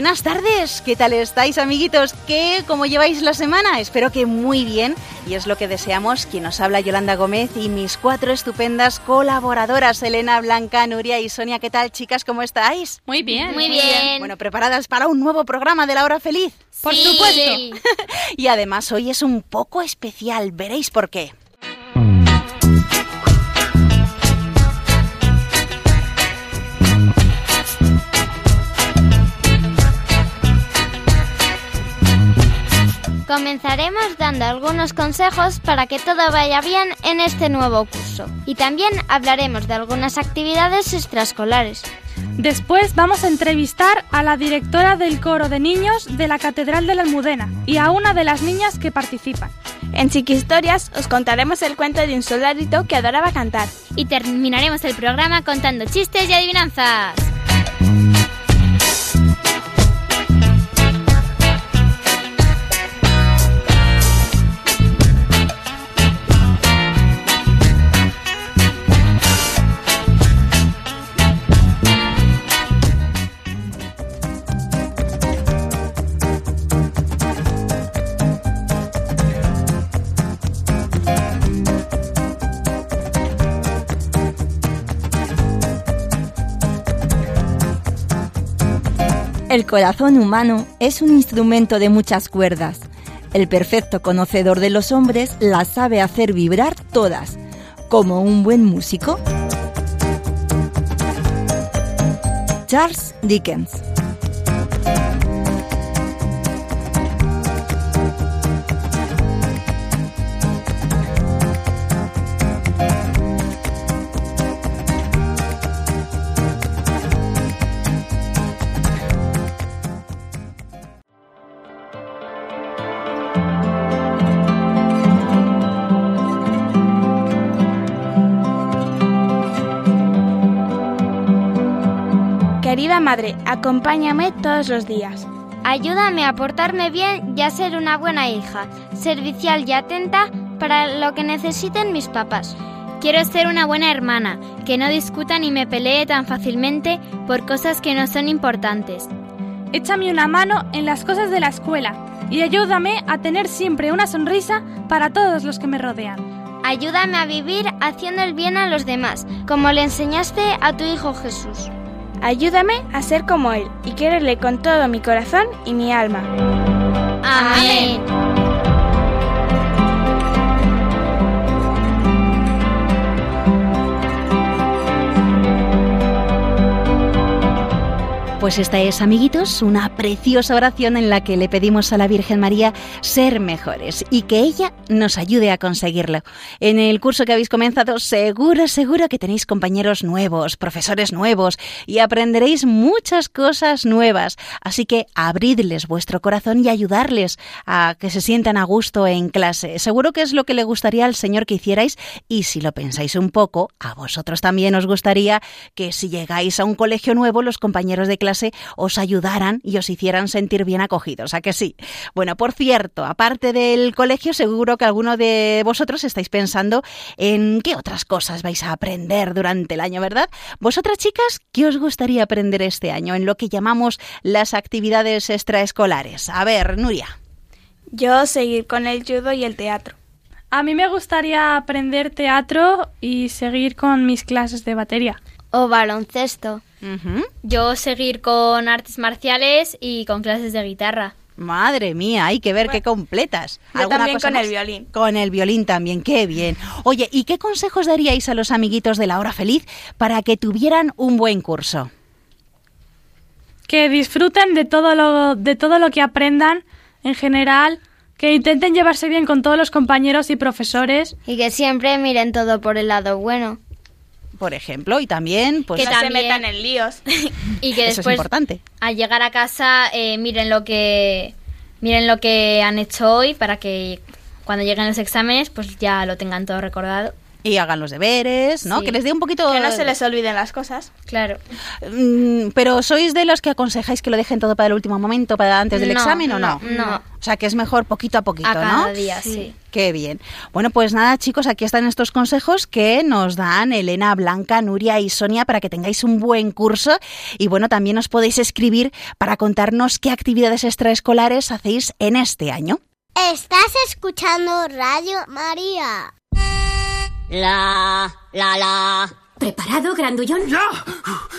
Buenas tardes, ¿qué tal estáis amiguitos? ¿Qué, cómo lleváis la semana? Espero que muy bien y es lo que deseamos quien nos habla Yolanda Gómez y mis cuatro estupendas colaboradoras, Elena, Blanca, Nuria y Sonia. ¿Qué tal chicas? ¿Cómo estáis? Muy bien. Muy bien. Bueno, ¿preparadas para un nuevo programa de la hora feliz? Por supuesto. Y además hoy es un poco especial, veréis por qué. Comenzaremos dando algunos consejos para que todo vaya bien en este nuevo curso. Y también hablaremos de algunas actividades extraescolares. Después vamos a entrevistar a la directora del coro de niños de la Catedral de la Almudena y a una de las niñas que participan. En Chiquistorias os contaremos el cuento de un soldadito que adoraba cantar. Y terminaremos el programa contando chistes y adivinanzas. Corazón humano es un instrumento de muchas cuerdas. El perfecto conocedor de los hombres las sabe hacer vibrar todas, como un buen músico. Charles Dickens Querida madre, acompáñame todos los días. Ayúdame a portarme bien y a ser una buena hija, servicial y atenta para lo que necesiten mis papás. Quiero ser una buena hermana, que no discuta ni me pelee tan fácilmente por cosas que no son importantes. Échame una mano en las cosas de la escuela y ayúdame a tener siempre una sonrisa para todos los que me rodean. Ayúdame a vivir haciendo el bien a los demás, como le enseñaste a tu Hijo Jesús. Ayúdame a ser como Él y quererle con todo mi corazón y mi alma. Amén. Pues esta es, amiguitos, una preciosa oración en la que le pedimos a la Virgen María ser mejores y que ella nos ayude a conseguirlo. En el curso que habéis comenzado, seguro, seguro que tenéis compañeros nuevos, profesores nuevos y aprenderéis muchas cosas nuevas. Así que abridles vuestro corazón y ayudarles a que se sientan a gusto en clase. Seguro que es lo que le gustaría al Señor que hicierais y si lo pensáis un poco, a vosotros también os gustaría que si llegáis a un colegio nuevo, los compañeros de clase os ayudaran y os hicieran sentir bien acogidos, ¿a que sí? Bueno, por cierto, aparte del colegio, seguro que alguno de vosotros estáis pensando en qué otras cosas vais a aprender durante el año, ¿verdad? Vosotras, chicas, ¿qué os gustaría aprender este año en lo que llamamos las actividades extraescolares? A ver, Nuria. Yo seguir con el judo y el teatro. A mí me gustaría aprender teatro y seguir con mis clases de batería. O baloncesto. Yo seguir con artes marciales y con clases de guitarra. Madre mía, hay que ver qué completas. Yo ¿Alguna también cosa con el violín. Con el violín también, qué bien. Oye, ¿y qué consejos daríais a los amiguitos de la hora feliz para que tuvieran un buen curso? Que disfruten de todo lo, de todo lo que aprendan en general, que intenten llevarse bien con todos los compañeros y profesores. Y que siempre miren todo por el lado bueno. Por ejemplo, y también, pues, Que no se metan en líos. Y que eso es después, importante. al llegar a casa, eh, miren lo que miren lo que han hecho hoy para que cuando lleguen los exámenes, pues ya lo tengan todo recordado. Y hagan los deberes, ¿no? Sí. Que les dé un poquito... que no se les olviden las cosas. Claro. Mm, Pero ¿sois de los que aconsejáis que lo dejen todo para el último momento, para antes del No, examen o no? no, no. O sea, que es mejor poquito a poquito, A cada ¿no? día, sí. Qué bien. Bueno, pues nada, chicos, aquí están estos consejos que nos dan Elena, Blanca, Nuria y Sonia para que tengáis un buen curso. Y bueno, también os podéis escribir para contarnos qué actividades extraescolares hacéis en este año. Estás escuchando Radio María. La, la, la. ¿Preparado, grandullón? ¡Ya!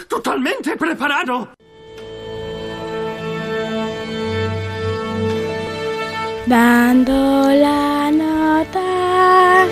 ¡Totalmente preparado! Dando la nota.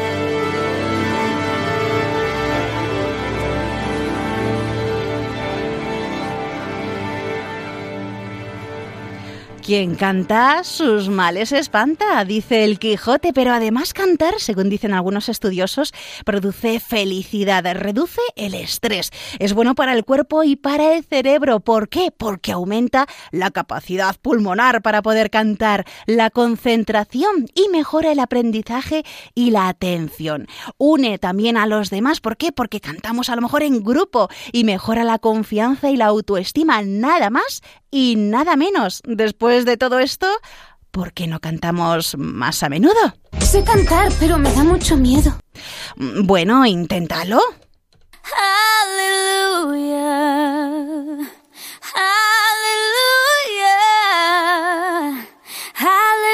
Quien canta, sus males espanta, dice el Quijote, pero además cantar, según dicen algunos estudiosos, produce felicidad, reduce el estrés, es bueno para el cuerpo y para el cerebro. ¿Por qué? Porque aumenta la capacidad pulmonar para poder cantar, la concentración y mejora el aprendizaje y la atención. Une también a los demás, ¿por qué? Porque cantamos a lo mejor en grupo y mejora la confianza y la autoestima, nada más y nada menos. Después de todo esto, ¿por qué no cantamos más a menudo? Sé cantar, pero me da mucho miedo. Mm, Bueno, inténtalo. Hallelujah. Hallelujah. Hallelujah.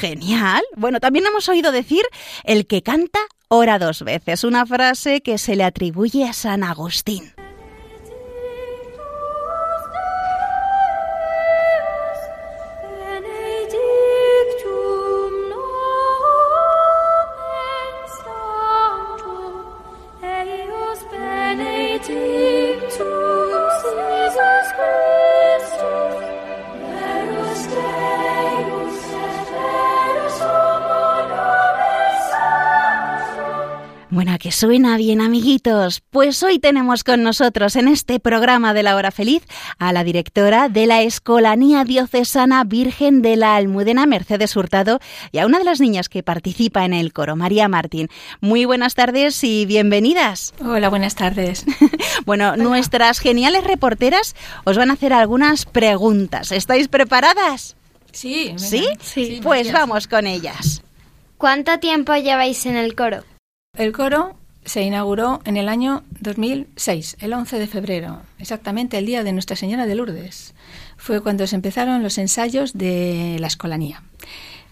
Genial. Bueno, también hemos oído decir el que canta ora dos veces, una frase que se le atribuye a San Agustín. Suena bien, amiguitos. Pues hoy tenemos con nosotros en este programa de la hora feliz a la directora de la Escolanía Diocesana Virgen de la Almudena, Mercedes Hurtado, y a una de las niñas que participa en el coro, María Martín. Muy buenas tardes y bienvenidas. Hola, buenas tardes. Bueno, nuestras geniales reporteras os van a hacer algunas preguntas. ¿Estáis preparadas? Sí. ¿Sí? Sí, Pues vamos con ellas. ¿Cuánto tiempo lleváis en el coro? El coro se inauguró en el año 2006, el 11 de febrero, exactamente el día de Nuestra Señora de Lourdes. Fue cuando se empezaron los ensayos de la escolanía.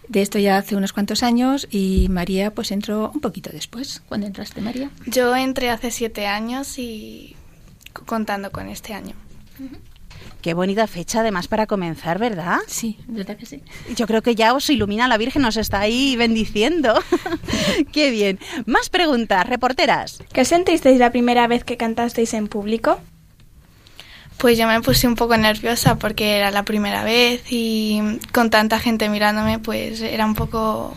De esto ya hace unos cuantos años y María pues entró un poquito después. ¿Cuándo entraste, María? Yo entré hace siete años y contando con este año. Qué bonita fecha además para comenzar, ¿verdad? Sí, ¿verdad que sí? Yo creo que ya os ilumina la Virgen, os está ahí bendiciendo. Qué bien. Más preguntas, reporteras. ¿Qué sentisteis la primera vez que cantasteis en público? Pues yo me puse un poco nerviosa porque era la primera vez y con tanta gente mirándome, pues era un poco.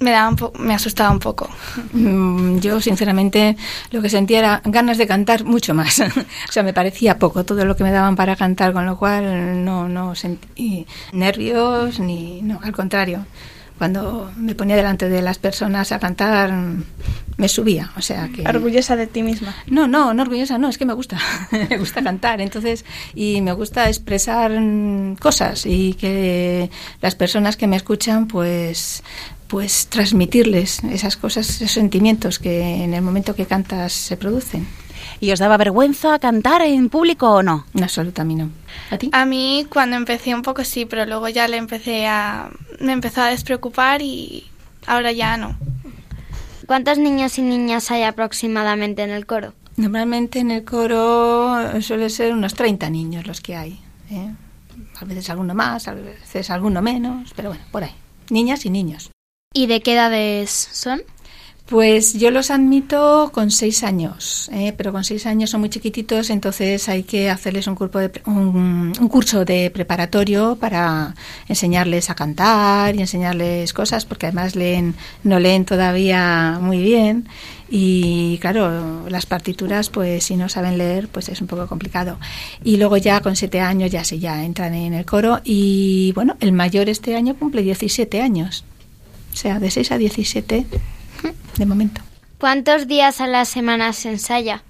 Me, daba un po- me asustaba un poco. Mm, Yo, sinceramente, lo que sentía era ganas de cantar mucho más. o sea, me parecía poco todo lo que me daban para cantar, con lo cual no, no sentí nervios ni. No, al contrario. Cuando me ponía delante de las personas a cantar, me subía. O sea que. Orgullosa de ti misma. No, no, no orgullosa, no, es que me gusta, me gusta cantar, entonces, y me gusta expresar mm, cosas y que las personas que me escuchan, pues, pues transmitirles esas cosas, esos sentimientos que en el momento que cantas se producen. ¿Y os daba vergüenza cantar en público o no? En absoluto, a mí no. ¿A ti? A mí cuando empecé un poco sí, pero luego ya le empecé a. me empezó a despreocupar y ahora ya no. ¿Cuántos niños y niñas hay aproximadamente en el coro? Normalmente en el coro suele ser unos 30 niños los que hay. ¿eh? A veces alguno más, a veces alguno menos, pero bueno, por ahí. Niñas y niños. ¿Y de qué edades son? Pues yo los admito con seis años, ¿eh? pero con seis años son muy chiquititos, entonces hay que hacerles un, curso de, un, un, curso de preparatorio para enseñarles a cantar y enseñarles cosas, porque además leen, no leen todavía muy bien y claro, las partituras, pues si no saben leer, pues es un poco complicado. Y luego ya con siete años ya sí, ya entran en el coro y bueno, el mayor este año cumple 17 años, o sea, de 6 a 17 de momento. ¿Cuántos días a la semana se ensaya?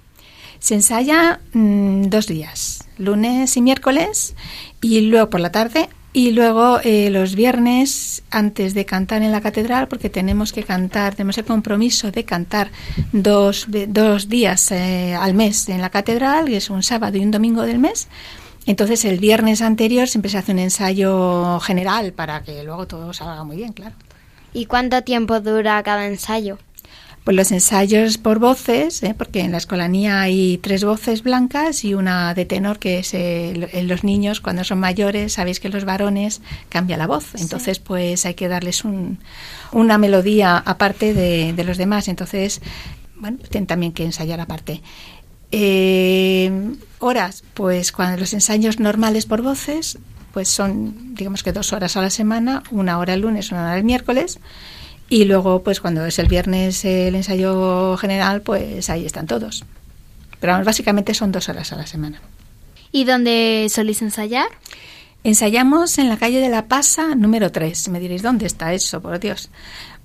Se ensaya mmm, dos días, lunes y miércoles, y luego por la tarde, y luego eh, los viernes antes de cantar en la catedral, porque tenemos que cantar, tenemos el compromiso de cantar dos, dos días eh, al mes en la catedral, que es un sábado y un domingo del mes. Entonces el viernes anterior siempre se hace un ensayo general para que luego todo salga muy bien, claro. ¿Y cuánto tiempo dura cada ensayo? Pues los ensayos por voces, ¿eh? porque en la escolanía hay tres voces blancas y una de tenor, que es el, los niños cuando son mayores, sabéis que los varones cambia la voz, entonces sí. pues hay que darles un, una melodía aparte de, de, los demás, entonces bueno, tienen también que ensayar aparte. Eh, horas, pues cuando los ensayos normales por voces, pues son digamos que dos horas a la semana, una hora el lunes, una hora el miércoles. Y luego, pues cuando es el viernes el ensayo general, pues ahí están todos. Pero vamos, básicamente son dos horas a la semana. ¿Y dónde soléis ensayar? Ensayamos en la calle de la Pasa número 3. Me diréis, ¿dónde está eso, por Dios?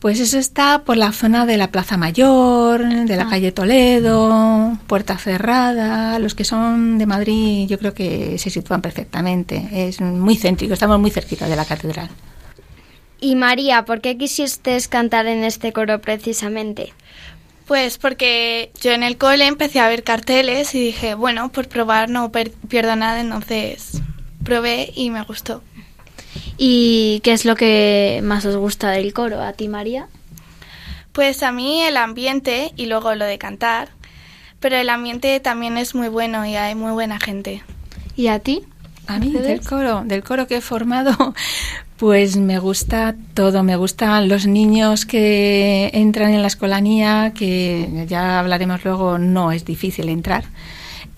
Pues eso está por la zona de la Plaza Mayor, de la ah. calle Toledo, Puerta Cerrada. Los que son de Madrid yo creo que se sitúan perfectamente. Es muy céntrico, estamos muy cerquita de la catedral. Y María, ¿por qué quisiste cantar en este coro precisamente? Pues porque yo en el cole empecé a ver carteles y dije, bueno, por probar no pierdo nada, entonces probé y me gustó. ¿Y qué es lo que más os gusta del coro? ¿A ti, María? Pues a mí el ambiente y luego lo de cantar, pero el ambiente también es muy bueno y hay muy buena gente. ¿Y a ti? A mí, del coro, del coro que he formado, pues me gusta todo, me gustan los niños que entran en la escolanía, que ya hablaremos luego, no es difícil entrar.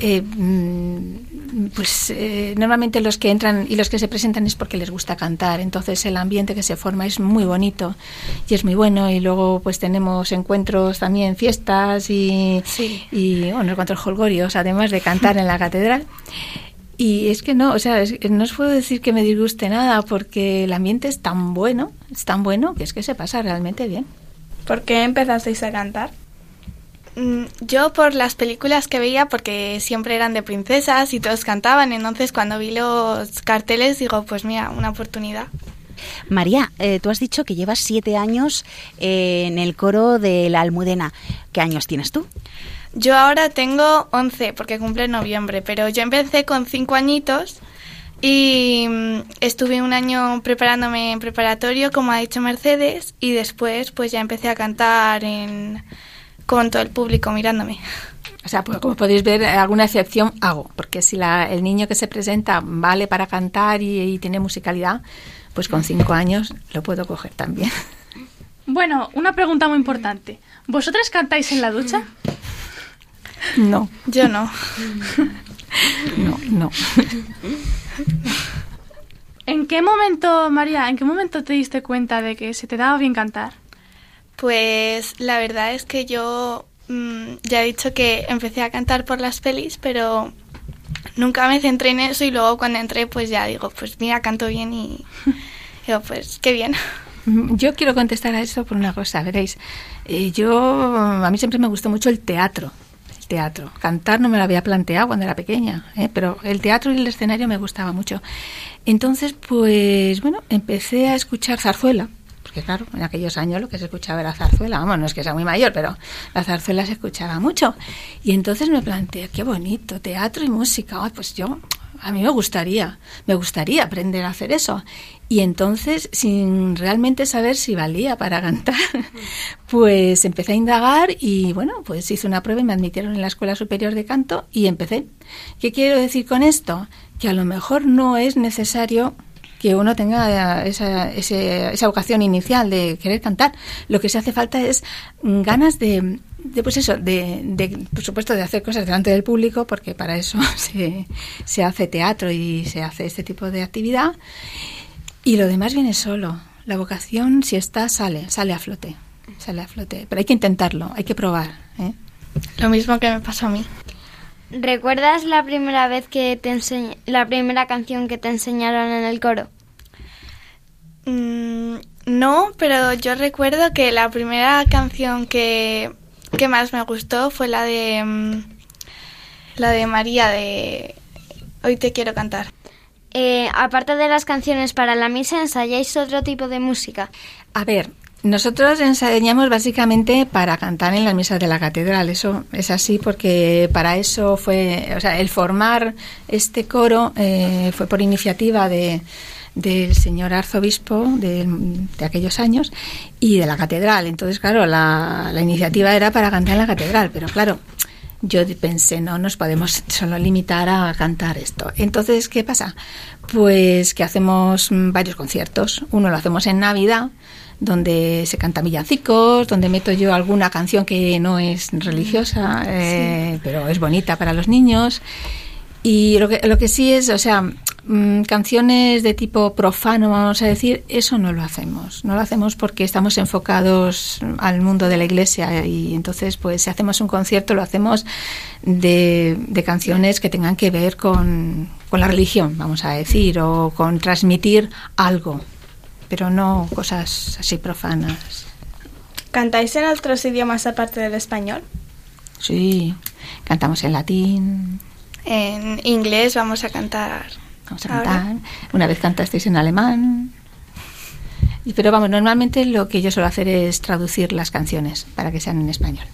Eh, pues eh, normalmente los que entran y los que se presentan es porque les gusta cantar, entonces el ambiente que se forma es muy bonito y es muy bueno y luego pues tenemos encuentros también, fiestas y, sí. y bueno, encuentros holgorios, además de cantar en la catedral. Y es que no, o sea, es, no os puedo decir que me disguste nada porque el ambiente es tan bueno, es tan bueno que es que se pasa realmente bien. ¿Por qué empezasteis a cantar? Mm, Yo por las películas que veía, porque siempre eran de princesas y todos cantaban, entonces cuando vi los carteles digo, pues mira, una oportunidad. María, eh, tú has dicho que llevas siete años eh, en el coro de la Almudena. ¿Qué años tienes tú? Yo ahora tengo 11 porque cumple en noviembre, pero yo empecé con 5 añitos y mm, estuve un año preparándome en preparatorio, como ha dicho Mercedes, y después pues ya empecé a cantar en, con todo el público mirándome. O sea, pues, como podéis ver, alguna excepción hago, porque si la, el niño que se presenta vale para cantar y, y tiene musicalidad, pues con 5 años lo puedo coger también. Bueno, una pregunta muy importante. ¿Vosotras cantáis en la ducha? No. Yo no. no, no. ¿En qué momento, María, en qué momento te diste cuenta de que se te daba bien cantar? Pues la verdad es que yo mmm, ya he dicho que empecé a cantar por las pelis, pero nunca me centré en eso y luego cuando entré pues ya digo, pues mira, canto bien y digo, pues qué bien. Yo quiero contestar a eso por una cosa, veréis. Eh, yo, a mí siempre me gustó mucho el teatro teatro. Cantar no me lo había planteado cuando era pequeña, ¿eh? pero el teatro y el escenario me gustaba mucho. Entonces, pues bueno, empecé a escuchar zarzuela, porque claro, en aquellos años lo que se escuchaba era zarzuela, vamos, no es que sea muy mayor, pero la zarzuela se escuchaba mucho. Y entonces me planteé, qué bonito, teatro y música, pues yo, a mí me gustaría, me gustaría aprender a hacer eso. Y entonces, sin realmente saber si valía para cantar, pues empecé a indagar y bueno, pues hice una prueba y me admitieron en la Escuela Superior de Canto y empecé. ¿Qué quiero decir con esto? Que a lo mejor no es necesario que uno tenga esa, ese- esa vocación inicial de querer cantar. Lo que se hace falta es mm, ganas de, de, pues eso, de, de, por supuesto, de hacer cosas delante del público, porque para eso se, se hace teatro y se hace este tipo de actividad. Y lo demás viene solo. La vocación, si está, sale, sale a flote. Sale a flote. Pero hay que intentarlo, hay que probar. ¿eh? Lo mismo que me pasó a mí. ¿Recuerdas la primera vez que te enseñ- la primera canción que te enseñaron en el coro? Mm, no, pero yo recuerdo que la primera canción que, que más me gustó fue la de mm, la de María de Hoy te quiero cantar. Eh, aparte de las canciones para la misa, ¿ensayáis otro tipo de música? A ver, nosotros enseñamos básicamente para cantar en las misas de la catedral. Eso es así porque para eso fue, o sea, el formar este coro eh, fue por iniciativa de del señor arzobispo de, de aquellos años y de la catedral. Entonces, claro, la, la iniciativa era para cantar en la catedral, pero claro, yo pensé, no nos podemos solo limitar a cantar esto. Entonces, ¿qué pasa? Pues que hacemos varios conciertos. Uno lo hacemos en Navidad, donde se cantan villancicos, donde meto yo alguna canción que no es religiosa, eh, pero es bonita para los niños. Y lo que, lo que sí es, o sea, mm, canciones de tipo profano, vamos a decir, eso no lo hacemos. No lo hacemos porque estamos enfocados al mundo de la iglesia y entonces, pues, si hacemos un concierto, lo hacemos de, de canciones que tengan que ver con, con la religión, vamos a decir, o con transmitir algo, pero no cosas así profanas. ¿Cantáis en otros idiomas aparte del español? Sí, cantamos en latín, En inglés vamos a cantar. Vamos a ahora. cantar. Una vez cantasteis en alemán. Pero vamos, normalmente lo que yo suelo hacer es traducir las canciones para que sean en español.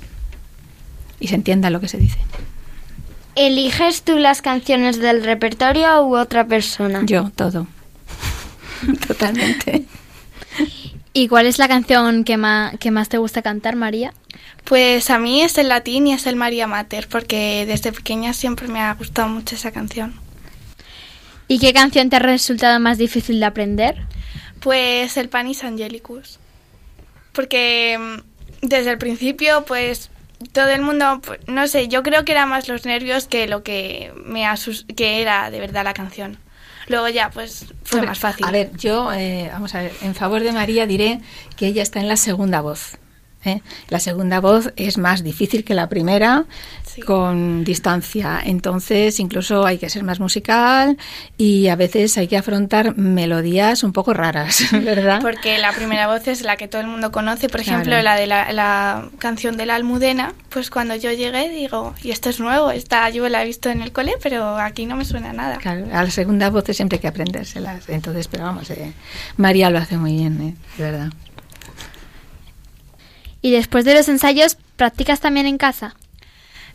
Y se entienda lo que se dice. ¿Eliges tú las canciones del repertorio u otra persona? Yo, todo. Totalmente. ¿Y cuál es la canción que más, que más te gusta cantar, María? Pues a mí es el latín y es el María Mater, porque desde pequeña siempre me ha gustado mucho esa canción. ¿Y qué canción te ha resultado más difícil de aprender? Pues el Panis Angelicus. Porque mm, desde el principio, pues todo el mundo, pues, no sé, yo creo que era más los nervios que lo que me asus que era de verdad la canción. Luego ya, pues fue más fácil. A ver, yo, eh, vamos a ver, en favor de María diré que ella está en la segunda voz. ¿eh? La segunda voz es más difícil que la primera, con distancia. Entonces, incluso hay que ser más musical y a veces hay que afrontar melodías un poco raras, ¿verdad? Porque la primera voz es la que todo el mundo conoce, por Claro. ejemplo, la de la, la canción de la Almudena, pues cuando yo llegué digo, y esto es nuevo, esta yo la he visto en el cole, pero aquí no me suena nada. Claro, a la segunda voz siempre hay que aprendérselas. Entonces, pero vamos, eh, María lo hace muy bien, ¿eh? de verdad. ¿Y después de los ensayos, practicas también en casa?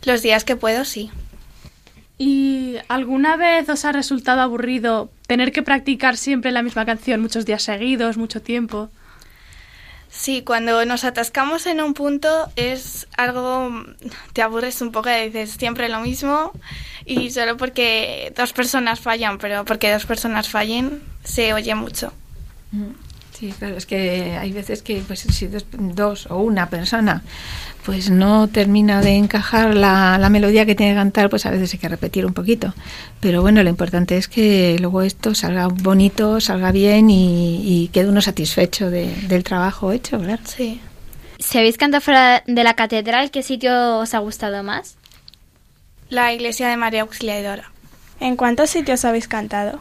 Los días que puedo, sí. ¿Y alguna vez os ha resultado aburrido tener que practicar siempre la misma canción muchos días seguidos, mucho tiempo? Sí, cuando nos atascamos en un punto es algo, te aburres un poco y dices siempre lo mismo y solo porque dos personas fallan, pero porque dos personas fallen se oye mucho. Sí, claro, es que hay veces que pues si dos, dos o una persona pues no termina de encajar la, la melodía que tiene que cantar, pues a veces hay que repetir un poquito. Pero bueno, lo importante es que luego esto salga bonito, salga bien y, y quede uno satisfecho de- del trabajo hecho, ¿verdad? Sí. Si habéis cantado fuera de la catedral, ¿qué sitio os ha gustado más? La iglesia de María Auxiliadora. ¿En cuántos sitios habéis cantado?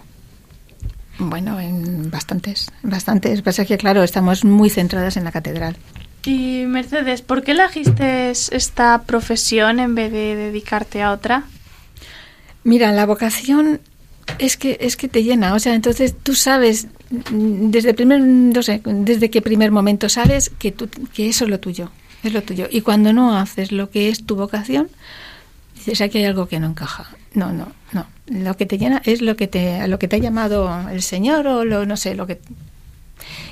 Bueno, en bastantes, bastantes. Pasa que, claro, estamos muy centradas en la catedral. Y Mercedes, ¿por qué elegiste esta profesión en vez de dedicarte a otra? Mira, la vocación es que es que te llena, o sea, entonces tú sabes desde primer, no sé, desde qué primer momento sabes que tú, que eso es lo tuyo, es lo tuyo. Y cuando no haces lo que es tu vocación, dices aquí hay algo que no encaja. No, no, no. Lo que te llena es lo que te, lo que te ha llamado el Señor o no sé, lo que.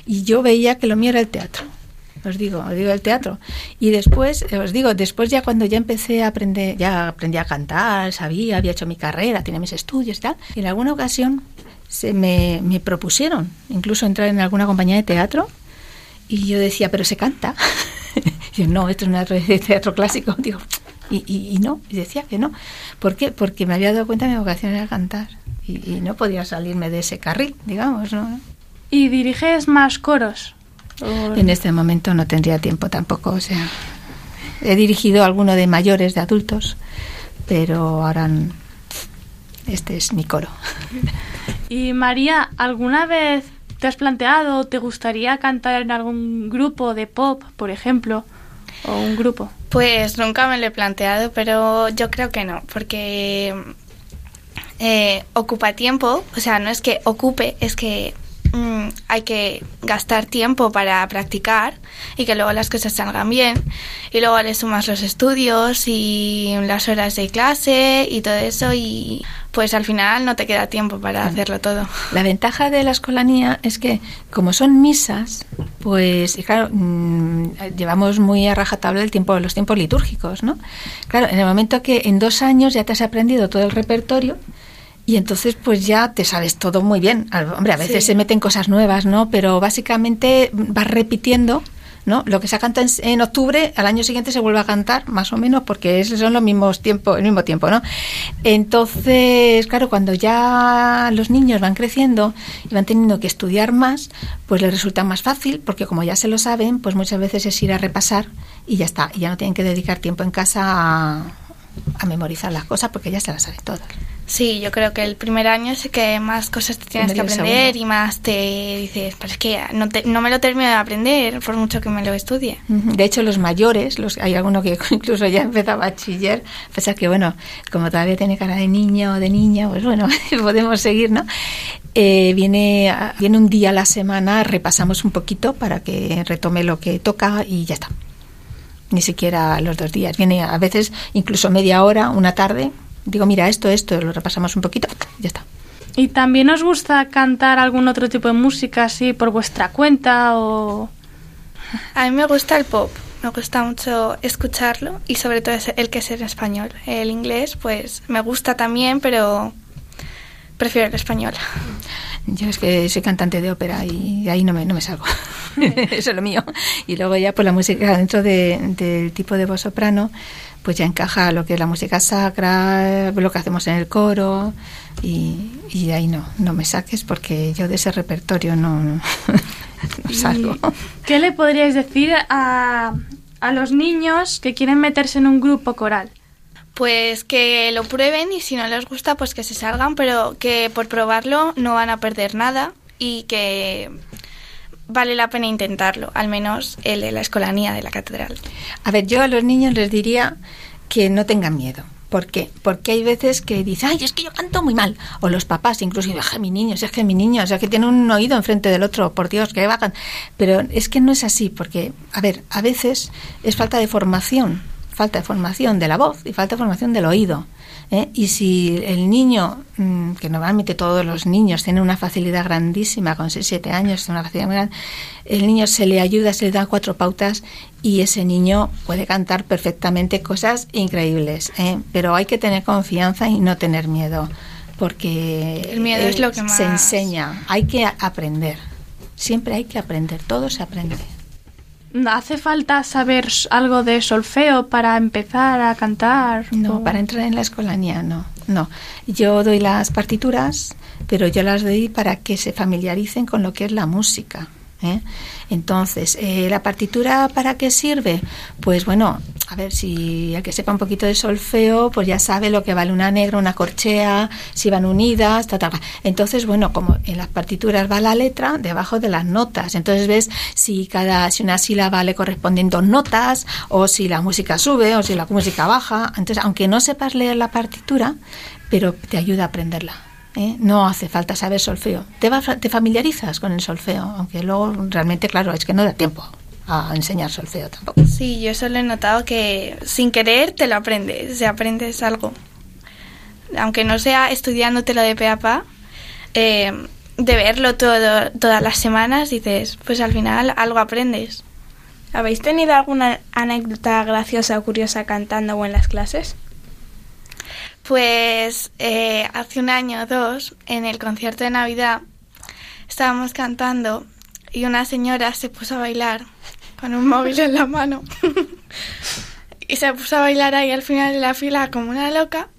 Y yo veía que lo mío era el teatro. Os digo, os digo el teatro. Y después, os digo, después ya cuando ya empecé a aprender, ya aprendí a cantar, sabía, había hecho mi carrera, tenía mis estudios y tal, en alguna ocasión se me, me propusieron incluso entrar en alguna compañía de teatro y yo decía, pero se canta. yo, no, esto es de teatro clásico. Digo, y, y, y, no, y decía que no. ¿Por qué? Porque me había dado cuenta que mi vocación era cantar y, y no podía salirme de ese carril, digamos, ¿no? ¿Y diriges más coros? ¿O- En este momento no tendría tiempo tampoco, o sea, he dirigido alguno de mayores, de adultos, pero ahora este es mi coro. Y María, ¿alguna vez te has planteado te gustaría cantar en algún grupo de pop, por ejemplo? O un grupo. Pues nunca me lo he planteado, pero yo creo que no, porque eh, ocupa tiempo, o sea, no es que ocupe, es que mm, hay que gastar tiempo para practicar y que luego las cosas salgan bien. Y luego le sumas los estudios y las horas de clase y todo eso y pues al final no te queda tiempo para hacerlo todo. La ventaja de la escolanía es que, como son misas, pues, y claro, mm, llevamos muy a rajatabla el tiempo, los tiempos litúrgicos, ¿no? Claro, en el momento que en dos años ya te has aprendido todo el repertorio, y entonces pues ya te sabes todo muy bien. Hombre, a veces Sí. se meten cosas nuevas, ¿no? Pero básicamente vas repitiendo, ¿no? Lo que se canta en, en octubre, al año siguiente se vuelve a cantar, más o menos, porque esos son los mismos tiempos, el mismo tiempo, ¿no? Entonces, claro, cuando ya los niños van creciendo y van teniendo que estudiar más, pues les resulta más fácil, porque como ya se lo saben, pues muchas veces es ir a repasar y ya está. Y ya no tienen que dedicar tiempo en casa a, a memorizar las cosas porque ya se las saben todas. Sí, yo creo que el primer año es que más cosas te tienes que aprender y más te dices, pero es que no, te- no me lo termino de aprender por mucho que me lo estudie. De hecho, los mayores, los, hay alguno que incluso ya empezó a bachiller, a pesar que, bueno, como todavía tiene cara de niño o de niña, pues bueno, podemos seguir, ¿no? Eh, viene, a- viene un día a la semana, repasamos un poquito para que retome lo que toca y ya está. Ni siquiera los dos días. Viene a veces incluso media hora, una tarde. Digo, mira, esto, esto, lo repasamos un poquito, ya está. ¿Y también os gusta cantar algún otro tipo de música así por vuestra cuenta o...? A mí me gusta el pop, me gusta mucho escucharlo y sobre todo el que es en español. El inglés, pues me gusta también, pero prefiero el español. Yo es que soy cantante de ópera y de ahí no me, no me salgo. Eso es lo mío. Y luego ya pues la música dentro de- del tipo de voz soprano, pues ya encaja lo que es la música sacra, lo que hacemos en el coro y, y de ahí no, no me saques porque yo de ese repertorio no, no, no salgo. ¿Qué le podríais decir a, a los niños que quieren meterse en un grupo coral? Pues que lo prueben y si no les gusta, pues que se salgan, pero que por probarlo no van a perder nada y que vale la pena intentarlo, al menos el la escolanía de la catedral. A ver, yo a los niños les diría que no tengan miedo. ¿Por qué? Porque hay veces que dicen, ay, es que yo canto muy mal. O los papás incluso, es mi niño, es que mi niño, o sea, que tiene un oído enfrente del otro, por Dios, que can-". Pero es que no es así, porque, a ver, a veces es falta de formación, falta de formación de la voz y falta de formación del oído. ¿Eh? Y si el niño, mm, que normalmente todos los niños tienen una facilidad grandísima, con 6, 7 años, una facilidad muy grande, el niño se le ayuda, se le dan cuatro pautas y ese niño puede cantar perfectamente cosas increíbles. ¿eh? Pero hay que tener confianza y no tener miedo, porque El miedo es lo que se enseña, hay que aprender. Siempre hay que aprender, todo se aprende. ¿Hace falta saber algo de solfeo para empezar a cantar? No, O- para entrar en la escolanía no, no. Yo doy las partituras, pero yo las doy para que se familiaricen con lo que es la música. ¿Eh? Entonces, eh, ¿la partitura para qué sirve? Pues bueno, a ver, si el que sepa un poquito de solfeo, pues ya sabe lo que vale una negra, una corchea, si van unidas, ta, ta. Entonces, bueno, como en las partituras va la letra, debajo de las notas. Entonces ves si cada, si una sílaba le corresponden dos notas, o si la música sube, o si la música baja. Entonces, aunque no sepas leer la partitura, pero te ayuda a aprenderla. ¿Eh? No hace falta saber solfeo. Te, va- te familiarizas con el solfeo, aunque luego realmente, claro, es que no da tiempo a enseñar solfeo tampoco. Sí, yo solo he notado que sin querer te lo aprendes, o sea, aprendes algo. Aunque no sea estudiándotelo de pe a pa, eh, de verlo todo, todas las semanas, dices, pues al final algo aprendes. ¿Habéis tenido alguna anécdota graciosa o curiosa cantando o en las clases? Pues eh, hace un año o dos, en el concierto de Navidad, estábamos cantando y una señora se puso a bailar con un móvil en la mano. y se puso a bailar ahí al final de la fila como una loca.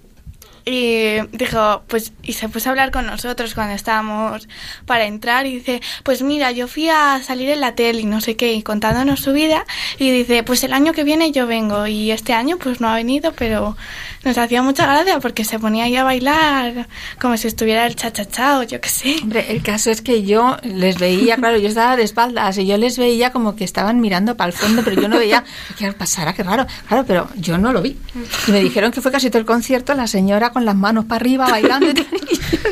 Y dijo, pues, y se puso a hablar con nosotros cuando estábamos para entrar y dice, pues mira, yo fui a salir en la tele y no sé qué, y contándonos su vida, y dice, pues el año que viene yo vengo, y este año pues no ha venido, pero nos hacía mucha gracia porque se ponía ahí a bailar como si estuviera el chachachao, yo qué sé. Hombre, el caso es que yo les veía, claro, yo estaba de espaldas y yo les veía como que estaban mirando para el fondo, pero yo no veía qué pasara, qué raro, claro, pero yo no lo vi. Y me dijeron que fue casi todo el concierto la señora con las manos para arriba bailando y,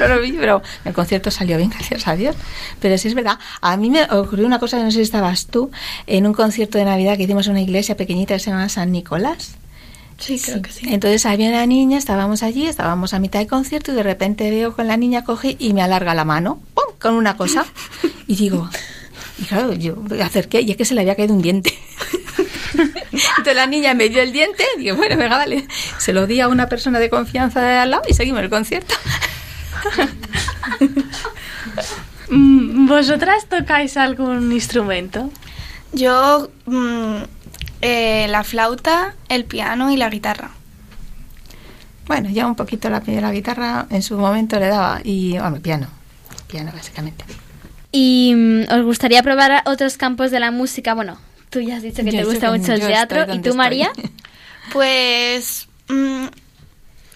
no lo vi, pero el concierto salió bien, gracias a Dios. Pero sí es verdad, a mí me ocurrió una cosa no sé si estabas tú, en un concierto de Navidad que hicimos en una iglesia pequeñita que se llama San Nicolás. Sí, creo que sí. Entonces había una niña, estábamos allí, estábamos a mitad del concierto y de repente veo con la niña coge y me alarga la mano, ¡pum! con una cosa. Y digo, y claro, yo me acerqué y es que se le había caído un diente. Entonces la niña me dio el diente, digo, bueno, venga, vale. Se lo di a una persona de confianza de al lado y seguimos el concierto. Mm, ¿Vosotras tocáis algún instrumento? Yo, mm, eh, la flauta, el piano y la guitarra. Bueno, ya un poquito la, la guitarra en su momento le daba y, bueno, piano, piano básicamente. ¿Y mm, os gustaría probar otros campos de la música? Bueno, tú ya has dicho que Yo te gusta que mucho el teatro. ¿Y tú, María? Pues mm,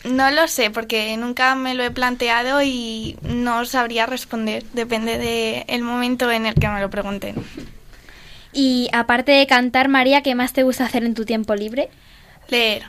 no lo sé, porque nunca me lo he planteado y no sabría responder. Depende del el momento en el que me lo pregunten. Y aparte de cantar, María, ¿qué más te gusta hacer en tu tiempo libre? Leer.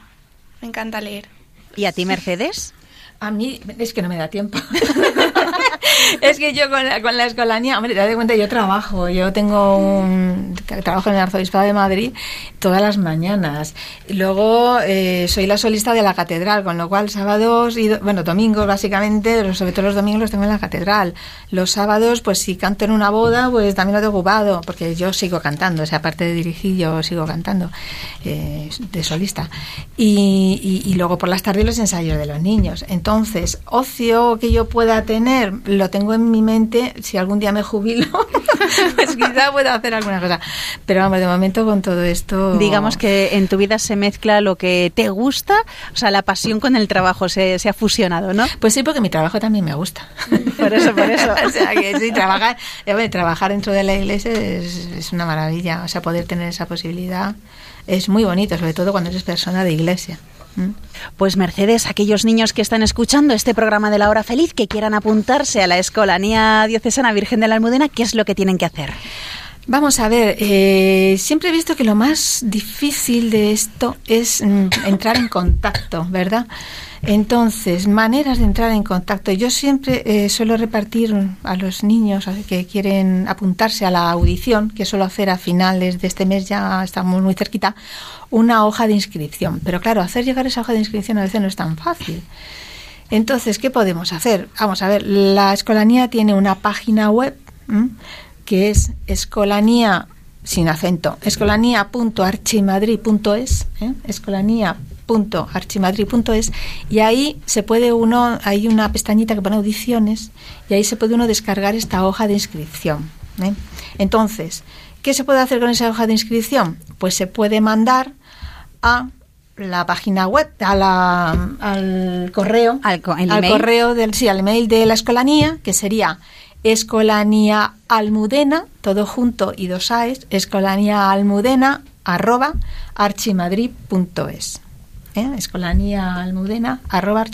Me encanta leer. ¿Y a ti, Mercedes? A mí es que no me da tiempo. es que yo con la, con la escolanía, hombre, date cuenta, yo trabajo, yo tengo un trabajo en el Arzobispado de Madrid todas las mañanas. Luego eh, soy la solista de la catedral, con lo cual sábados y bueno, domingos básicamente, sobre todo los domingos los tengo en la catedral. Los sábados, pues si canto en una boda, pues también lo tengo ocupado, porque yo sigo cantando, o sea, aparte de dirigir, yo sigo cantando eh, de solista. Y- y luego por las tardes los ensayos de los niños. Entonces, ocio que yo pueda tener, lo tengo en mi mente, si algún día me jubilo, pues quizá pueda hacer alguna cosa. Pero vamos, de momento con todo esto... Digamos que en tu vida se mezcla lo que te gusta, o sea, la pasión con el trabajo se, se ha fusionado, ¿no? Pues sí, porque mi trabajo también me gusta. Por eso, por eso. o sea, que sí, trabajar, eh, bueno, trabajar dentro de la iglesia es, es una maravilla. O sea, poder tener esa posibilidad es muy bonito, sobre todo cuando eres persona de iglesia. ¿Mm? Pues Mercedes, aquellos niños que están escuchando este programa de la hora feliz, que quieran apuntarse a la Escolanía Diocesana Virgen de la Almudena, ¿qué es lo que tienen que hacer? Vamos a ver, eh, siempre he visto que lo más difícil de esto es mm, entrar en contacto, ¿verdad? Entonces, maneras de entrar en contacto. Yo siempre eh, suelo repartir a los niños que quieren apuntarse a la audición, que suelo hacer a finales de este mes, ya estamos muy cerquita, una hoja de inscripción. Pero claro, hacer llegar esa hoja de inscripción a veces no es tan fácil. Entonces, ¿qué podemos hacer? Vamos a ver, la escolanía tiene una página web que es escolanía sin acento, escolanía.archimadrid.es, ¿eh? escolanía.archimadrid.es y ahí se puede uno, hay una pestañita que pone audiciones y ahí se puede uno descargar esta hoja de inscripción. ¿eh? Entonces, ¿qué se puede hacer con esa hoja de inscripción? Pues se puede mandar a la página web, a la- al correo, Al, co- el al correo del sí, al email de la escolanía, que sería escolanía almudena, todo junto y dos aes, escolanía almudena arroba archimadrid.es. ¿eh? Escolanía almudena arroba.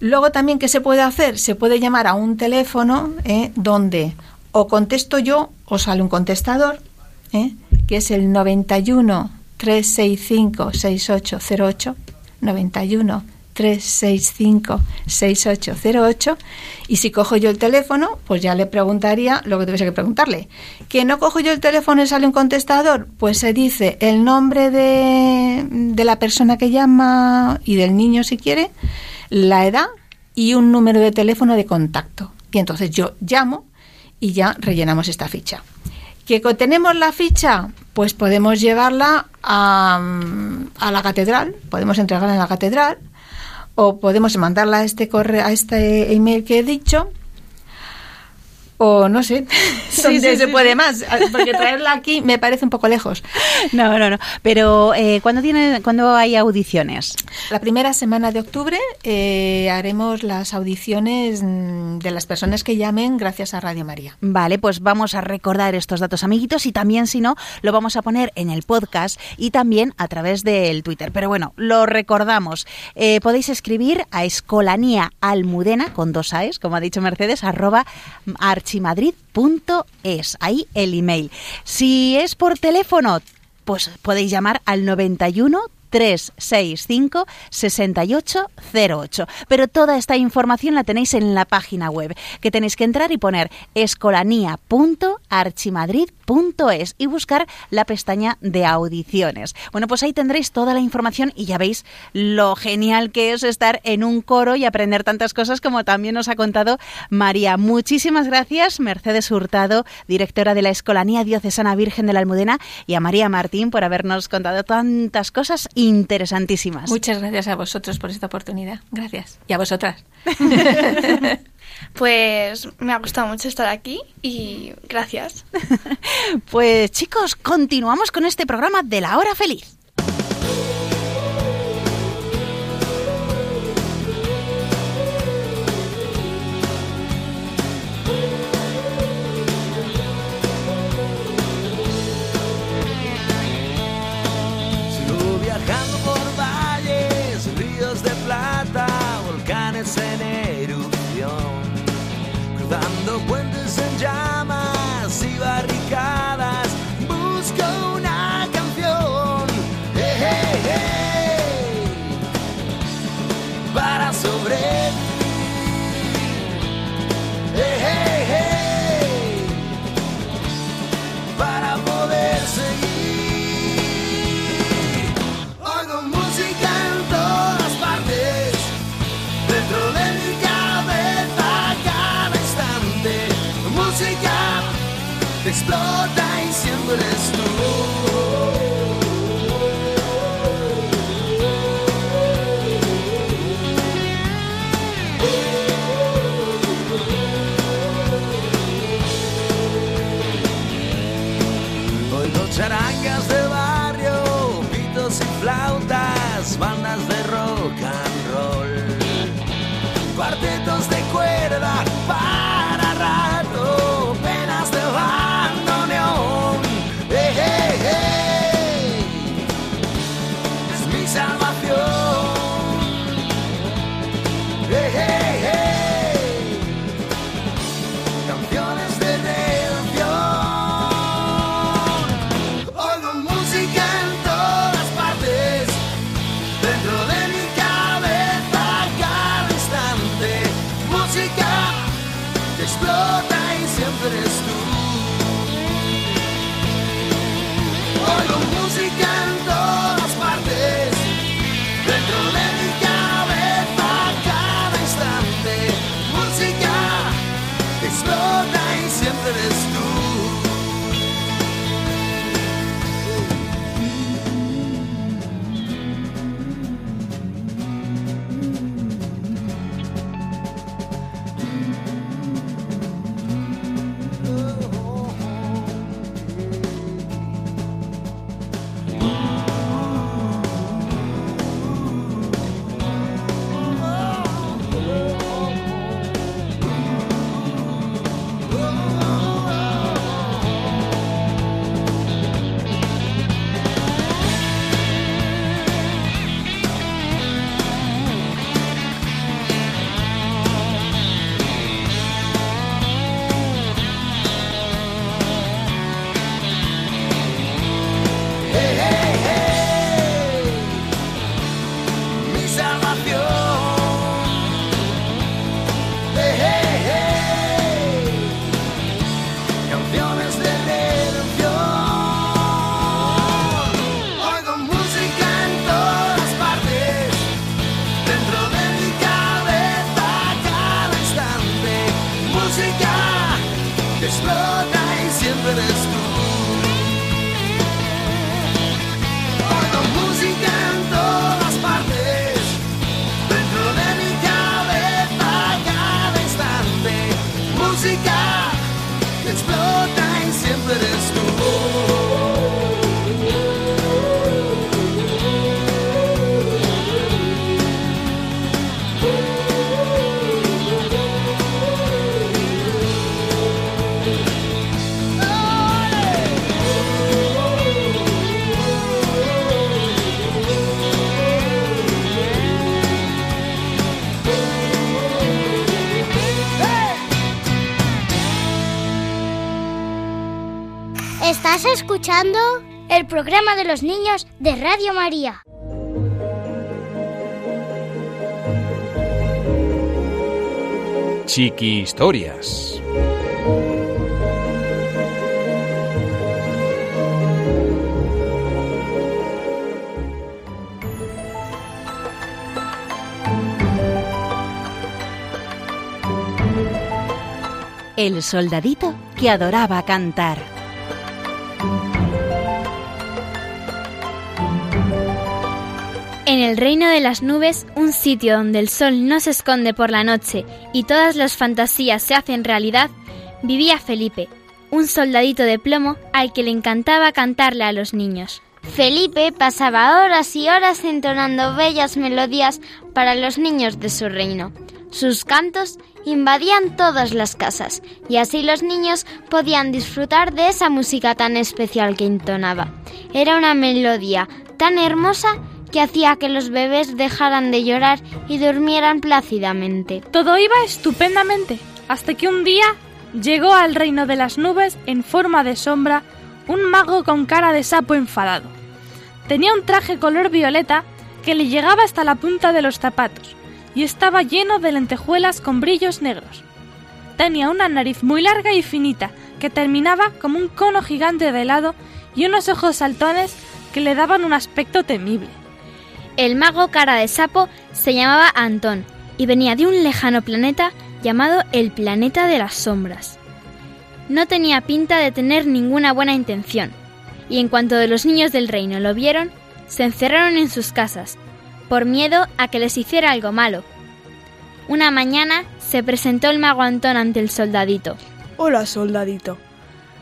Luego también, ¿qué se puede hacer? Se puede llamar a un teléfono ¿eh? donde o contesto yo o sale un contestador, ¿eh? que es el 91 365 6808, 91 365 6808 y si cojo yo el teléfono, pues ya le preguntaría lo que tuviese que preguntarle. Que no cojo yo el teléfono y sale un contestador, pues se dice el nombre de, de la persona que llama y del niño si quiere, la edad y un número de teléfono de contacto. Y entonces yo llamo y ya rellenamos esta ficha. ¿Que tenemos la ficha? Pues podemos llevarla a, a la catedral, podemos entregarla en la catedral o podemos mandarla a este correo, a este email que he dicho, o no sé sí, se sí, puede más, porque traerla aquí me parece un poco lejos. No, no, no. Pero eh, ¿cuándo, tiene, ¿cuándo hay audiciones? La primera semana de octubre eh, haremos las audiciones mm, de las personas que llamen gracias a Radio María. Vale, pues vamos a recordar estos datos, amiguitos, y también, si no, lo vamos a poner en el podcast y también a través del Twitter. Pero bueno, lo recordamos. Eh, podéis escribir a Escolanía Almudena, con dos A's, como ha dicho Mercedes, arroba archimadrid.es. Ahí el email. Si es por teléfono, pues podéis llamar al 91 365 6808. Pero toda esta información la tenéis en la página web, que tenéis que entrar y poner escolanía.archimadrid.es y buscar la pestaña de audiciones. Bueno, pues ahí tendréis toda la información y ya veis lo genial que es estar en un coro y aprender tantas cosas como también nos ha contado María. Muchísimas gracias, Mercedes Hurtado, directora de la Escolanía Diocesana Virgen de la Almudena, y a María Martín por habernos contado tantas cosas interesantísimas. Muchas gracias a vosotros por esta oportunidad. Gracias. Y a vosotras. Pues me ha gustado mucho estar aquí y gracias. Pues chicos, continuamos con este programa de la hora feliz. Que explota escuchando el programa de los niños de Radio María. Chiqui Historias. El soldadito que adoraba cantar. En el reino de las nubes, un sitio donde el sol no se esconde por la noche y todas las fantasías se hacen realidad, vivía Felipe, un soldadito de plomo al que le encantaba cantarle a los niños. Felipe pasaba horas y horas entonando bellas melodías para los niños de su reino. Sus cantos invadían todas las casas y así los niños podían disfrutar de esa música tan especial que entonaba. Era una melodía tan hermosa que hacía que los bebés dejaran de llorar y durmieran plácidamente. Todo iba estupendamente, hasta que un día llegó al reino de las nubes en forma de sombra un mago con cara de sapo enfadado. Tenía un traje color violeta que le llegaba hasta la punta de los zapatos y estaba lleno de lentejuelas con brillos negros. Tenía una nariz muy larga y finita que terminaba como un cono gigante de helado y unos ojos saltones que le daban un aspecto temible. El mago cara de sapo se llamaba Antón y venía de un lejano planeta llamado el planeta de las sombras. No tenía pinta de tener ninguna buena intención, y en cuanto de los niños del reino lo vieron, se encerraron en sus casas, por miedo a que les hiciera algo malo. Una mañana se presentó el mago Antón ante el soldadito. Hola, soldadito.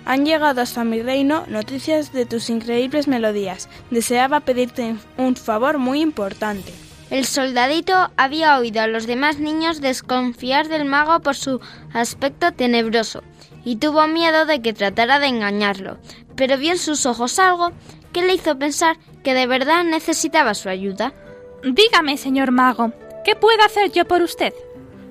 Han llegado hasta mi reino noticias de tus increíbles melodías. Deseaba pedirte un favor muy importante. El soldadito había oído a los demás niños desconfiar del mago por su aspecto tenebroso y tuvo miedo de que tratara de engañarlo, pero vio en sus ojos algo que le hizo pensar que de verdad necesitaba su ayuda. Dígame, señor mago, ¿qué puedo hacer yo por usted?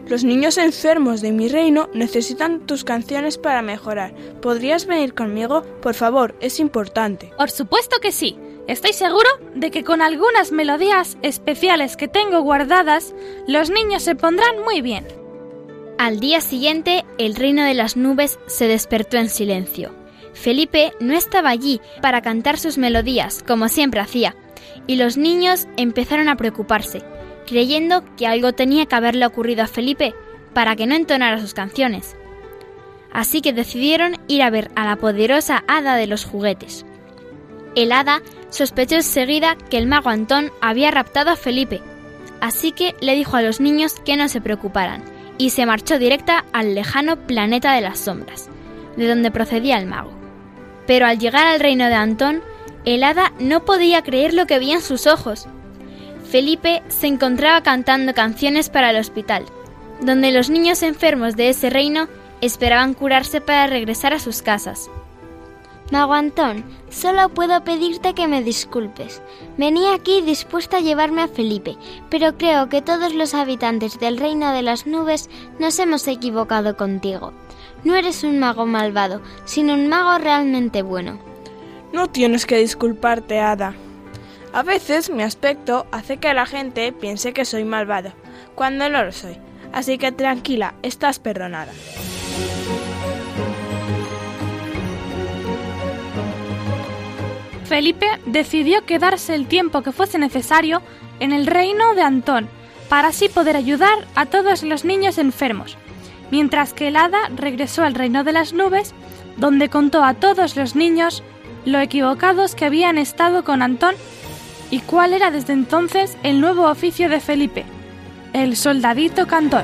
Los niños enfermos de mi reino necesitan tus canciones para mejorar. ¿Podrías venir conmigo? Por favor, es importante. Por supuesto que sí. Estoy seguro de que con algunas melodías especiales que tengo guardadas, los niños se pondrán muy bien. Al día siguiente, el reino de las nubes se despertó en silencio. Felipe no estaba allí para cantar sus melodías, como siempre hacía, y los niños empezaron a preocuparse creyendo que algo tenía que haberle ocurrido a Felipe para que no entonara sus canciones. Así que decidieron ir a ver a la poderosa hada de los juguetes. El hada sospechó enseguida que el mago Antón había raptado a Felipe, así que le dijo a los niños que no se preocuparan y se marchó directa al lejano planeta de las sombras, de donde procedía el mago. Pero al llegar al reino de Antón, el hada no podía creer lo que veía en sus ojos. Felipe se encontraba cantando canciones para el hospital, donde los niños enfermos de ese reino esperaban curarse para regresar a sus casas. Mago Antón, solo puedo pedirte que me disculpes. Venía aquí dispuesta a llevarme a Felipe, pero creo que todos los habitantes del reino de las nubes nos hemos equivocado contigo. No eres un mago malvado, sino un mago realmente bueno. No tienes que disculparte, Hada. A veces mi aspecto hace que la gente piense que soy malvado, cuando no lo soy. Así que tranquila, estás perdonada. Felipe decidió quedarse el tiempo que fuese necesario en el reino de Antón, para así poder ayudar a todos los niños enfermos, mientras que el hada regresó al reino de las nubes, donde contó a todos los niños lo equivocados que habían estado con Antón y cuál era desde entonces el nuevo oficio de Felipe, el soldadito cantor.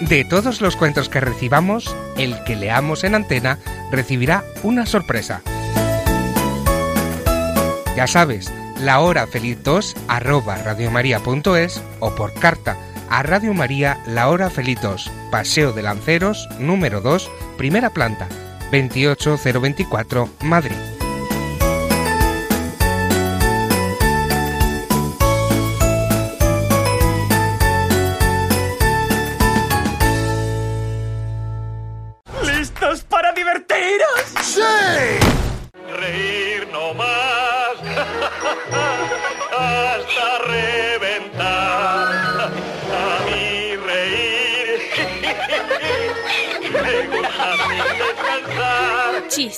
De todos los cuentos que recibamos, el que leamos en antena recibirá una sorpresa. Ya sabes, la hora feliz 2 arroba radiomaria.es o por carta a Radio María La Hora Feliz 2, Paseo de Lanceros, número 2, primera planta, 28024, Madrid.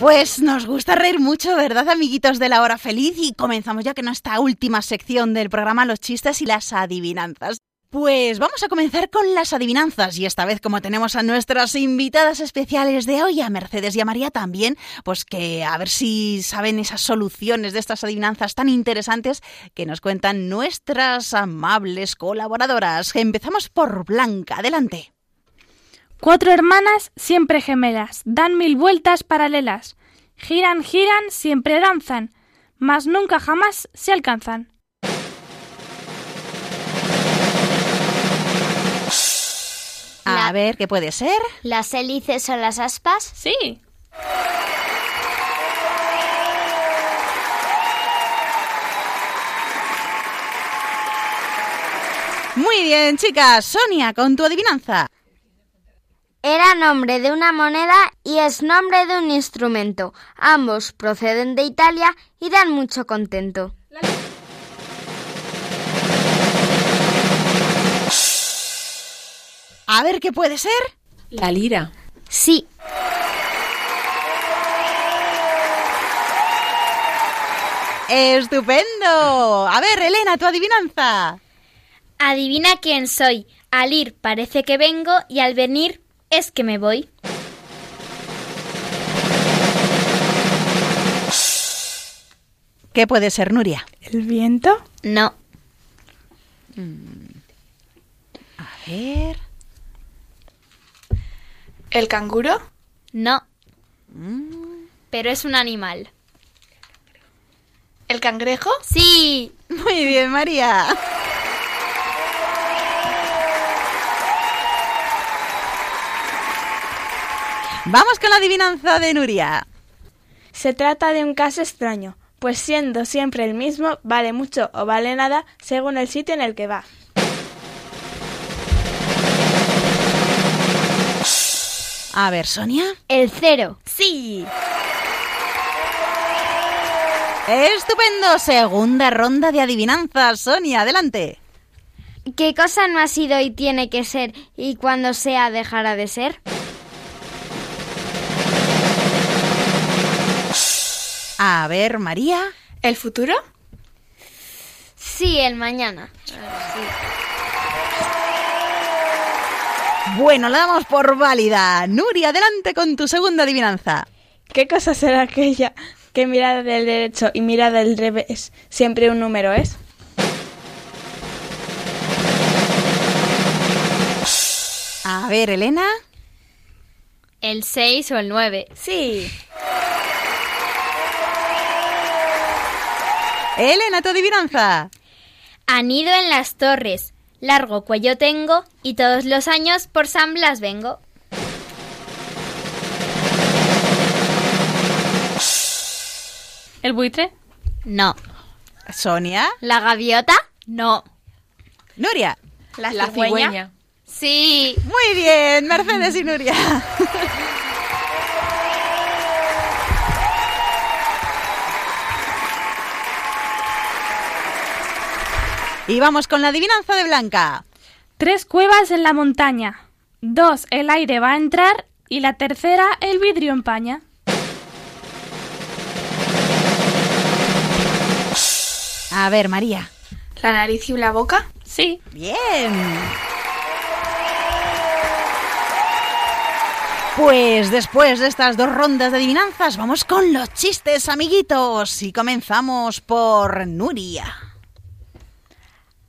Pues nos gusta reír mucho, ¿verdad, amiguitos de la hora feliz? Y comenzamos ya que nuestra última sección del programa, los chistes y las adivinanzas. Pues vamos a comenzar con las adivinanzas y esta vez como tenemos a nuestras invitadas especiales de hoy, a Mercedes y a María también, pues que a ver si saben esas soluciones de estas adivinanzas tan interesantes que nos cuentan nuestras amables colaboradoras. Empezamos por Blanca, adelante. Cuatro hermanas siempre gemelas, dan mil vueltas paralelas. Giran, giran, siempre danzan, mas nunca jamás se alcanzan. A ver, ¿qué puede ser? ¿Las hélices o las aspas? Sí. Muy bien, chicas. Sonia, con tu adivinanza. Era nombre de una moneda y es nombre de un instrumento. Ambos proceden de Italia y dan mucho contento. A ver, ¿qué puede ser? La lira. Sí. ¡Estupendo! A ver, Elena, tu adivinanza. Adivina quién soy. Al ir parece que vengo y al venir es que me voy. ¿Qué puede ser, Nuria? ¿El viento? No. A ver. ¿El canguro? No. Pero es un animal. ¿El cangrejo? Sí. Muy bien, María. Vamos con la adivinanza de Nuria. Se trata de un caso extraño, pues siendo siempre el mismo, vale mucho o vale nada según el sitio en el que va. A ver, Sonia. El cero. Sí. Estupendo. Segunda ronda de adivinanzas. Sonia, adelante. ¿Qué cosa no ha sido y tiene que ser y cuando sea dejará de ser? A ver, María. ¿El futuro? Sí, el mañana. Bueno, la damos por válida. Nuria, adelante con tu segunda adivinanza. ¿Qué cosa será aquella que mirada del derecho y mirada del revés siempre un número es? A ver, Elena. El 6 o el 9. Sí. Elena, tu adivinanza. Anido en las torres. Largo cuello tengo y todos los años por San Blas vengo. ¿El buitre? No. Sonia. ¿La gaviota? No. Nuria. La, La cigüeña. cigüeña. Sí. Muy bien, Mercedes y Nuria. Y vamos con la adivinanza de Blanca. Tres cuevas en la montaña. Dos, el aire va a entrar. Y la tercera, el vidrio empaña. A ver, María. ¿La nariz y la boca? Sí. Bien. Pues después de estas dos rondas de adivinanzas, vamos con los chistes, amiguitos. Y comenzamos por Nuria.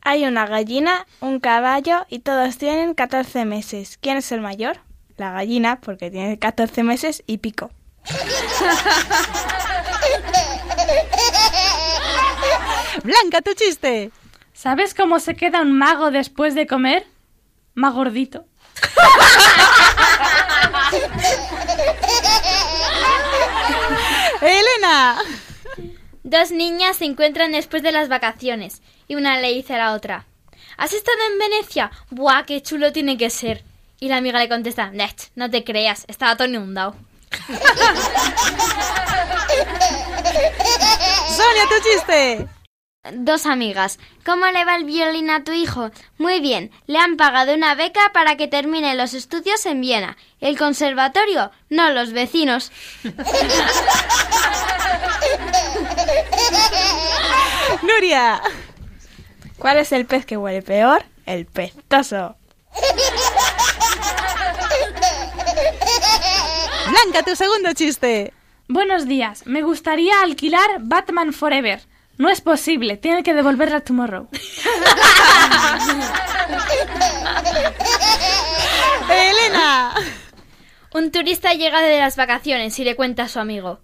Hay una gallina, un caballo y todos tienen 14 meses. ¿Quién es el mayor? La gallina, porque tiene 14 meses y pico. Blanca, tu chiste. ¿Sabes cómo se queda un mago después de comer? Más gordito. Elena. Dos niñas se encuentran después de las vacaciones y una le dice a la otra, ¿Has estado en Venecia? ¡Buah, qué chulo tiene que ser! Y la amiga le contesta, "Nech, no te creas, estaba todo inundado. Sonia, tu chiste. Dos amigas. ¿Cómo le va el violín a tu hijo? Muy bien. Le han pagado una beca para que termine los estudios en Viena. ¿El conservatorio? No, los vecinos. Nuria. ¿Cuál es el pez que huele peor? El pestoso. Blanca, tu segundo chiste. Buenos días. Me gustaría alquilar Batman Forever. No es posible. Tiene que devolverla a Tomorrow. Elena. Un turista llega de las vacaciones y le cuenta a su amigo.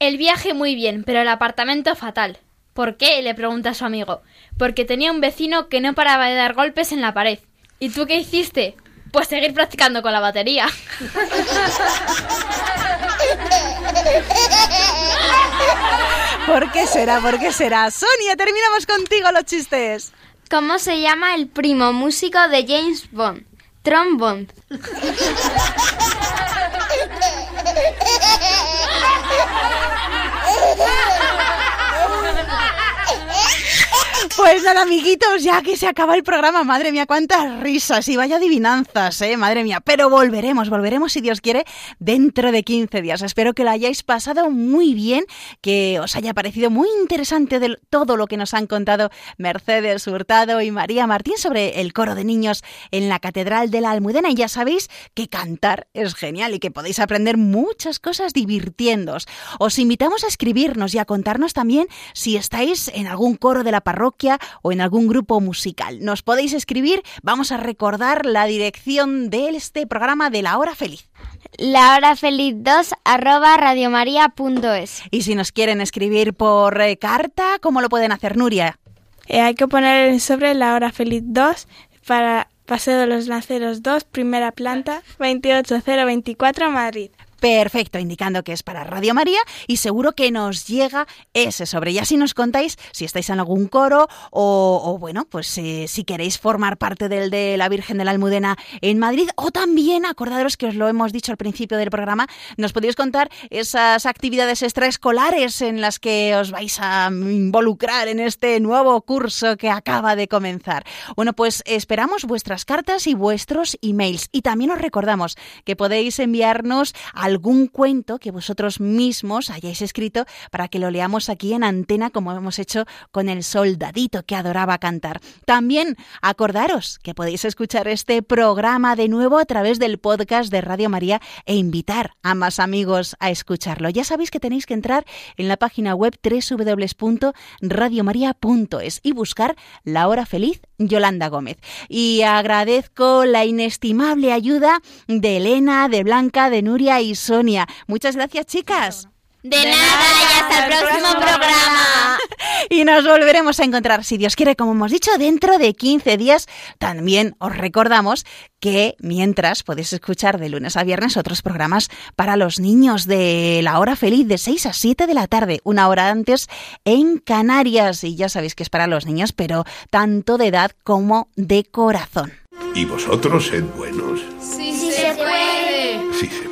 El viaje muy bien, pero el apartamento fatal. ¿Por qué? le pregunta a su amigo. Porque tenía un vecino que no paraba de dar golpes en la pared. ¿Y tú qué hiciste? Pues seguir practicando con la batería. ¿Por qué será? ¿Por qué será? Sonia, terminamos contigo los chistes. ¿Cómo se llama el primo músico de James Bond? Trombone. Pues nada, amiguitos, ya que se acaba el programa, madre mía, cuántas risas y vaya adivinanzas, eh, madre mía. Pero volveremos, volveremos si Dios quiere dentro de 15 días. Espero que lo hayáis pasado muy bien, que os haya parecido muy interesante de todo lo que nos han contado Mercedes Hurtado y María Martín sobre el coro de niños en la Catedral de la Almudena. Y ya sabéis que cantar es genial y que podéis aprender muchas cosas divirtiéndoos. Os invitamos a escribirnos y a contarnos también si estáis en algún coro de la parroquia o en algún grupo musical. Nos podéis escribir, vamos a recordar la dirección de este programa de la hora feliz. La hora feliz 2 arroba radiomaria.es. Y si nos quieren escribir por eh, carta, ¿cómo lo pueden hacer, Nuria? Eh, hay que poner sobre la hora feliz 2 para Paseo de los Lanceros 2, primera planta, 28024, Madrid. Perfecto, indicando que es para Radio María y seguro que nos llega ese sobre. Ya si nos contáis si estáis en algún coro o, bueno, pues eh, si queréis formar parte del de la Virgen de la Almudena en Madrid o también acordaros que os lo hemos dicho al principio del programa, nos podéis contar esas actividades extraescolares en las que os vais a involucrar en este nuevo curso que acaba de comenzar. Bueno, pues esperamos vuestras cartas y vuestros emails y también os recordamos que podéis enviarnos algún cuento que vosotros mismos hayáis escrito para que lo leamos aquí en antena como hemos hecho con el soldadito que adoraba cantar. También acordaros que podéis escuchar este programa de nuevo a través del podcast de Radio María e invitar a más amigos a escucharlo. Ya sabéis que tenéis que entrar en la página web www.radiomaria.es y buscar La Hora Feliz Yolanda Gómez. Y agradezco la inestimable ayuda de Elena, de Blanca, de Nuria y Sonia. Muchas gracias, chicas. De nada y hasta el próximo programa. Y nos volveremos a encontrar, si Dios quiere, como hemos dicho, dentro de 15 días. También os recordamos que mientras podéis escuchar de lunes a viernes otros programas para los niños de la hora feliz de 6 a 7 de la tarde, una hora antes en Canarias. Y ya sabéis que es para los niños, pero tanto de edad como de corazón. ¿Y vosotros sed buenos? Sí, sí se puede. Sí se puede.